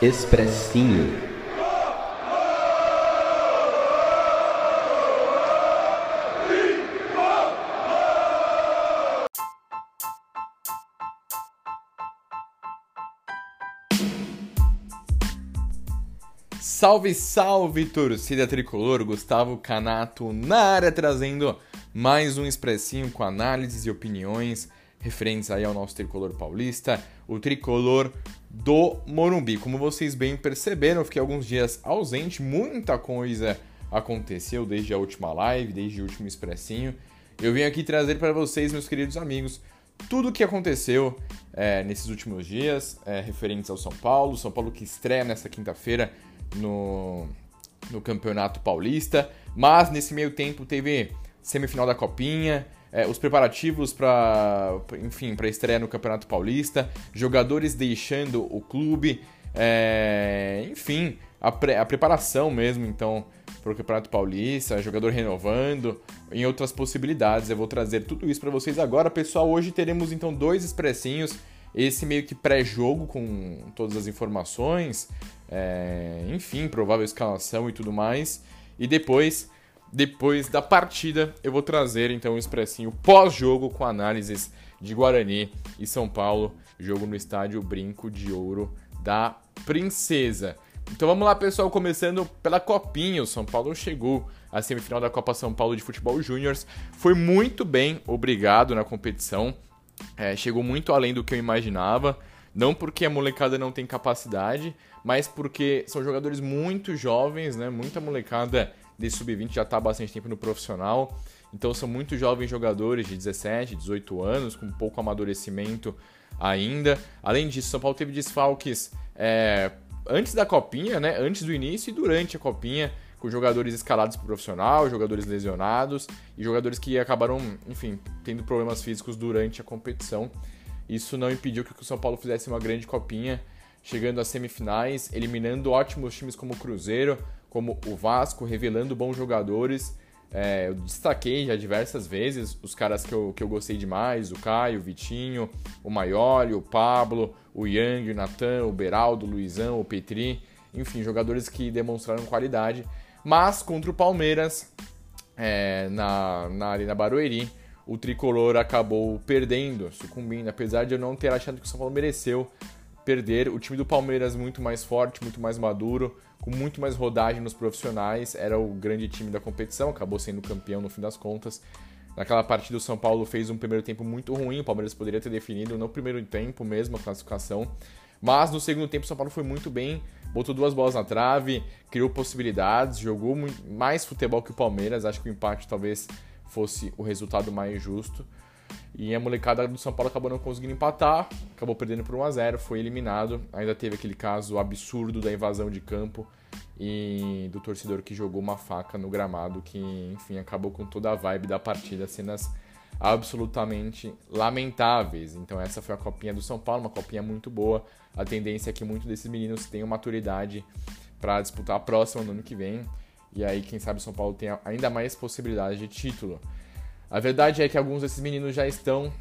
Expressinho. Salve, salve, torcida tricolor! Gustavo Canato na área trazendo mais um expressinho com análises e opiniões referentes aí ao nosso tricolor paulista, o tricolor do Morumbi. Como vocês bem perceberam, eu fiquei alguns dias ausente, muita coisa aconteceu desde a última live, desde o último expressinho. Eu vim aqui trazer para vocês, meus queridos amigos, tudo o que aconteceu é, nesses últimos dias, é, referentes ao São Paulo. São Paulo que estreia nesta quinta-feira no, no Campeonato Paulista, mas nesse meio tempo teve semifinal da Copinha, é, os preparativos para, enfim, para estreia no Campeonato Paulista, jogadores deixando o clube, é, enfim, a, pre, a preparação mesmo, então, para o Campeonato Paulista, jogador renovando, em outras possibilidades. Eu vou trazer tudo isso para vocês agora, pessoal. Hoje teremos então dois expressinhos, esse meio que pré-jogo com todas as informações, é, enfim, provável escalação e tudo mais, e depois depois da partida, eu vou trazer então um expressinho pós-jogo com análises de Guarani e São Paulo, jogo no estádio Brinco de Ouro da Princesa. Então vamos lá, pessoal, começando pela Copinha. O São Paulo chegou à semifinal da Copa São Paulo de Futebol Júnior. Foi muito bem, obrigado na competição. É, chegou muito além do que eu imaginava. Não porque a molecada não tem capacidade, mas porque são jogadores muito jovens, né? Muita molecada desse sub-20 já está há bastante tempo no profissional. Então são muito jovens jogadores de 17, 18 anos, com pouco amadurecimento ainda. Além disso, São Paulo teve desfalques é, antes da copinha, né? Antes do início e durante a copinha, com jogadores escalados para profissional, jogadores lesionados e jogadores que acabaram, enfim, tendo problemas físicos durante a competição. Isso não impediu que o São Paulo fizesse uma grande copinha, chegando às semifinais, eliminando ótimos times como o Cruzeiro, como o Vasco, revelando bons jogadores. É, eu destaquei já diversas vezes os caras que eu, que eu gostei demais: o Caio, o Vitinho, o Maioli, o Pablo, o Yang, o Natan, o Beraldo, o Luizão, o Petri. Enfim, jogadores que demonstraram qualidade. Mas contra o Palmeiras, é, na, na Arena Barueri, o tricolor acabou perdendo, sucumbindo. Apesar de eu não ter achado que o São Paulo mereceu perder, o time do Palmeiras muito mais forte, muito mais maduro com muito mais rodagem nos profissionais, era o grande time da competição, acabou sendo campeão no fim das contas. Naquela partida, o São Paulo fez um primeiro tempo muito ruim, o Palmeiras poderia ter definido no primeiro tempo mesmo a classificação. Mas no segundo tempo, o São Paulo foi muito bem, botou duas bolas na trave, criou possibilidades, jogou mais futebol que o Palmeiras. Acho que o empate talvez fosse o resultado mais justo. E a molecada do São Paulo acabou não conseguindo empatar, acabou perdendo por 1 a 0 foi eliminado. Ainda teve aquele caso absurdo da invasão de campo e do torcedor que jogou uma faca no gramado, que enfim acabou com toda a vibe da partida, cenas absolutamente lamentáveis. Então essa foi a copinha do São Paulo, uma copinha muito boa. A tendência é que muitos desses meninos tenham maturidade para disputar a próxima no ano que vem. E aí, quem sabe, o São Paulo tenha ainda mais possibilidades de título. A verdade é que alguns desses meninos já estão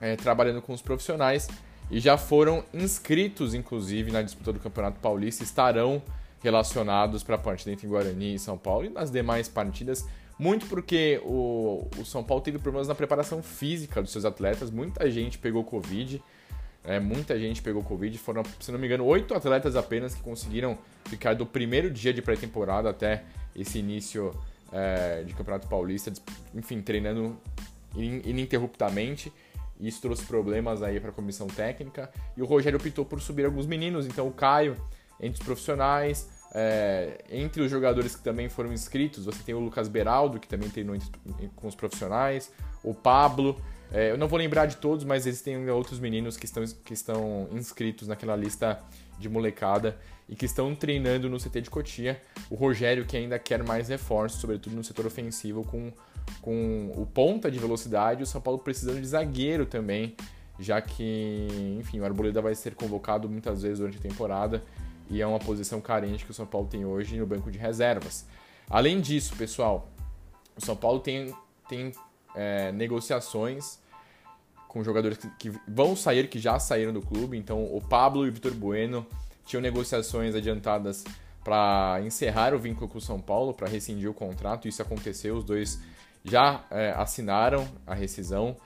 é, trabalhando com os profissionais e já foram inscritos, inclusive, na disputa do Campeonato Paulista, estarão relacionados para a partida entre Guarani e São Paulo e nas demais partidas, muito porque o, o São Paulo teve problemas na preparação física dos seus atletas, muita gente pegou Covid, é, muita gente pegou Covid, foram, se não me engano, oito atletas apenas que conseguiram ficar do primeiro dia de pré-temporada até esse início é, de Campeonato Paulista, enfim, treinando ininterruptamente. Isso trouxe problemas aí para a comissão técnica. E o Rogério optou por subir alguns meninos, então o Caio, entre os profissionais, é, entre os jogadores que também foram inscritos, você tem o Lucas Beraldo, que também treinou com os profissionais, o Pablo. É, eu não vou lembrar de todos, mas existem outros meninos que estão, que estão inscritos naquela lista de molecada e que estão treinando no CT de Cotia. O Rogério que ainda quer mais reforços, sobretudo no setor ofensivo, com, com o ponta de velocidade, o São Paulo precisando de zagueiro também, já que, enfim, o Arboleda vai ser convocado muitas vezes durante a temporada e é uma posição carente que o São Paulo tem hoje no banco de reservas. Além disso, pessoal, o São Paulo tem, tem é, negociações com jogadores que, que, vão sair, que já saíram do clube. Então, o Pablo e o Vitor Bueno tinham negociações adiantadas para encerrar o vínculo com o São Paulo, para rescindir o contrato. Isso aconteceu, os dois já é, assinaram a rescisão.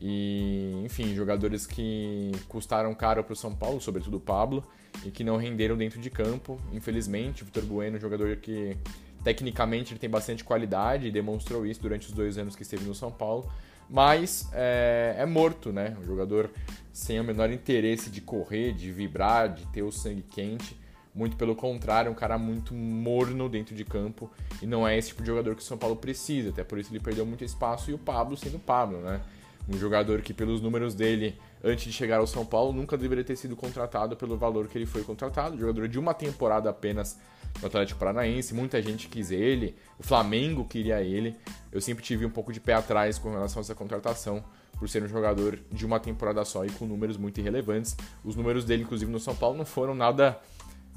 E, enfim, jogadores que custaram caro para o São Paulo, sobretudo o Pablo, e que não renderam dentro de campo. Infelizmente, Vitor Bueno, jogador que tecnicamente ele tem bastante qualidade e demonstrou isso durante os dois anos que esteve no São Paulo, mas é, é morto, né? Um jogador sem o menor interesse de correr, de vibrar, de ter o sangue quente. Muito pelo contrário, um cara muito morno dentro de campo e não é esse tipo de jogador que o São Paulo precisa, até por isso ele perdeu muito espaço e o Pablo sendo Pablo, né? Um jogador que, pelos números dele, antes de chegar ao São Paulo, nunca deveria ter sido contratado pelo valor que ele foi contratado. Jogador de uma temporada apenas no Atlético Paranaense, muita gente quis ele, o Flamengo queria ele. Eu sempre tive um pouco de pé atrás com relação a essa contratação, por ser um jogador de uma temporada só e com números muito irrelevantes. Os números dele, inclusive no São Paulo, não foram nada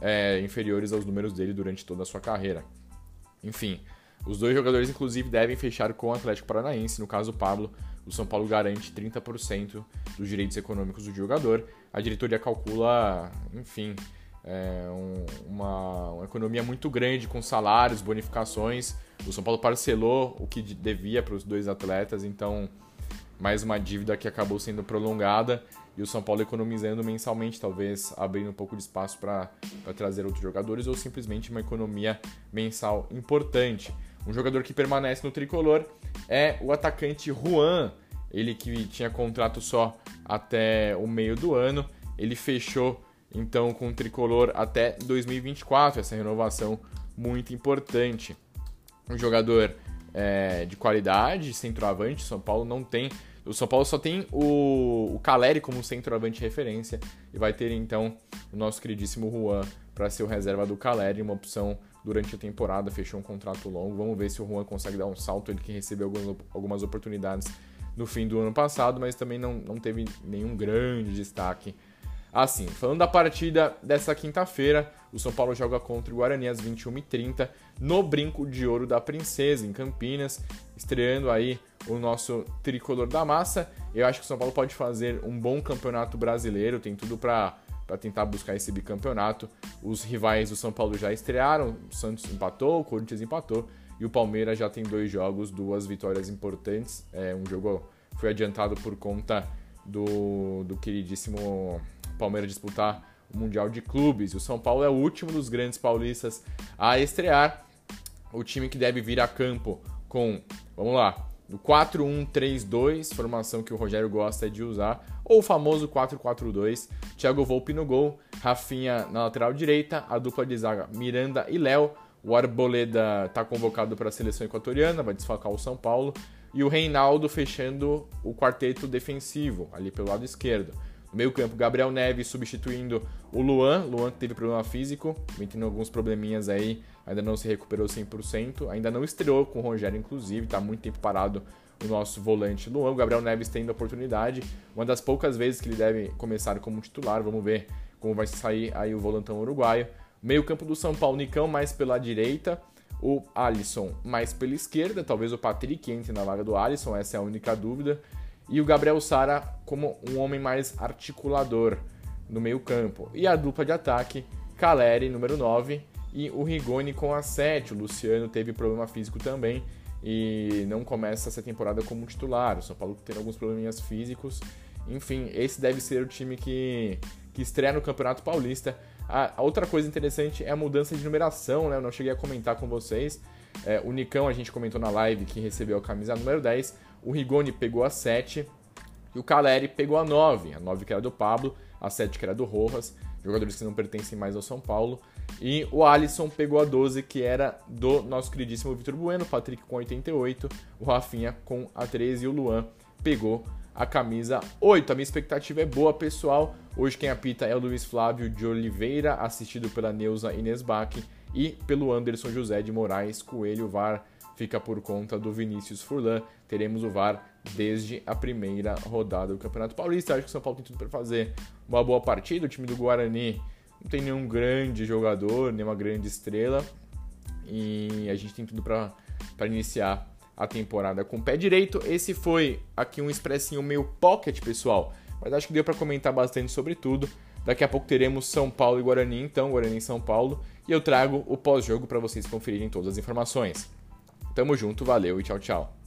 é, inferiores aos números dele durante toda a sua carreira. Enfim, os dois jogadores, inclusive, devem fechar com o Atlético Paranaense. No caso, o Pablo, o São Paulo garante 30% dos direitos econômicos do jogador. A diretoria calcula, enfim, é um, uma, uma, economia muito grande com salários, bonificações. O São Paulo parcelou o que devia para os dois atletas, então mais uma dívida que acabou sendo prolongada e o São Paulo economizando mensalmente, talvez abrindo um pouco de espaço para trazer outros jogadores ou simplesmente uma economia mensal importante. Um jogador que permanece no tricolor é o atacante Juan, ele que tinha contrato só até o meio do ano, ele fechou então com o tricolor até 2024, essa renovação muito importante. Um jogador é, de qualidade, centroavante, São Paulo não tem o São Paulo só tem o, o Caleri como centroavante de referência e vai ter então o nosso queridíssimo Juan para ser o reserva do Caleri, uma opção durante a temporada, fechou um contrato longo. Vamos ver se o Juan consegue dar um salto, ele que recebeu algumas, algumas oportunidades no fim do ano passado, mas também não, não teve nenhum grande destaque Assim, falando da partida dessa quinta-feira, o São Paulo joga contra o Guarani às 21h30 no Brinco de Ouro da Princesa, em Campinas, estreando aí o nosso tricolor da massa. Eu acho que o São Paulo pode fazer um bom campeonato brasileiro, tem tudo para para tentar buscar esse bicampeonato. Os rivais do São Paulo já estrearam, o Santos empatou, o Corinthians empatou e o Palmeiras já tem dois jogos, duas vitórias importantes. É, um jogo foi adiantado por conta do, do queridíssimo Palmeiras disputar o Mundial de Clubes. O São Paulo é o último dos grandes paulistas a estrear. O time que deve vir a campo com, vamos lá, no 4-1-3-2, formação que o Rogério gosta de usar, ou o famoso 4-4-2. Thiago Volpe no gol, Rafinha na lateral direita, a dupla de zaga Miranda e Léo. O Arboleda está convocado para a seleção equatoriana, vai desfalcar o São Paulo. E o Reinaldo fechando o quarteto defensivo, ali pelo lado esquerdo. No meio campo, Gabriel Neves substituindo o Luan. Luan que teve problema físico, tendo alguns probleminhas aí, ainda não se recuperou 100%. Ainda não estreou com o Rogério, inclusive, está muito tempo parado o nosso volante Luan. O Gabriel Neves tendo a oportunidade, uma das poucas vezes que ele deve começar como titular. Vamos ver como vai sair aí o volantão uruguaio. Meio campo do São Paulo, Nicão mais pela direita, o Alisson mais pela esquerda, talvez o Patrick entre na vaga do Alisson, essa é a única dúvida e o Gabriel Sara como um homem mais articulador no meio-campo. E a dupla de ataque, Caleri, número 9, e o Rigoni com a 7. O Luciano teve problema físico também e não começa essa temporada como titular. O São Paulo tem alguns probleminhas físicos. Enfim, esse deve ser o time que, que estreia no Campeonato Paulista. A, a outra coisa interessante é a mudança de numeração, né? Eu não cheguei a comentar com vocês. É, o Nicão, a gente comentou na live que recebeu a camisa número 10 o Rigoni pegou a 7 e o Caleri pegou a 9. A 9 que era do Pablo, a 7 que era do Rojas, jogadores que não pertencem mais ao São Paulo. E o Alisson pegou a 12, que era do nosso queridíssimo Vitor Bueno, Patrick com 88, o Rafinha com a 13 e o Luan pegou a camisa 8. A minha expectativa é boa, pessoal. Hoje quem apita é o Luiz Flávio de Oliveira, assistido pela Neuza Inês Bach e pelo Anderson José de Moraes Coelho VAR fica por conta do Vinícius Furlan. Teremos o VAR desde a primeira rodada do Campeonato Paulista. Acho que o São Paulo tem tudo para fazer uma boa partida. O time do Guarani não tem nenhum grande jogador, nenhuma grande estrela. E a gente tem tudo para iniciar a temporada com o pé direito. Esse foi aqui um expressinho meio pocket, pessoal. Mas acho que deu para comentar bastante sobre tudo. Daqui a pouco teremos São Paulo e Guarani, então, Guarani e São Paulo, e eu trago o pós-jogo para vocês conferirem todas as informações. Tamo junto, valeu e tchau, tchau.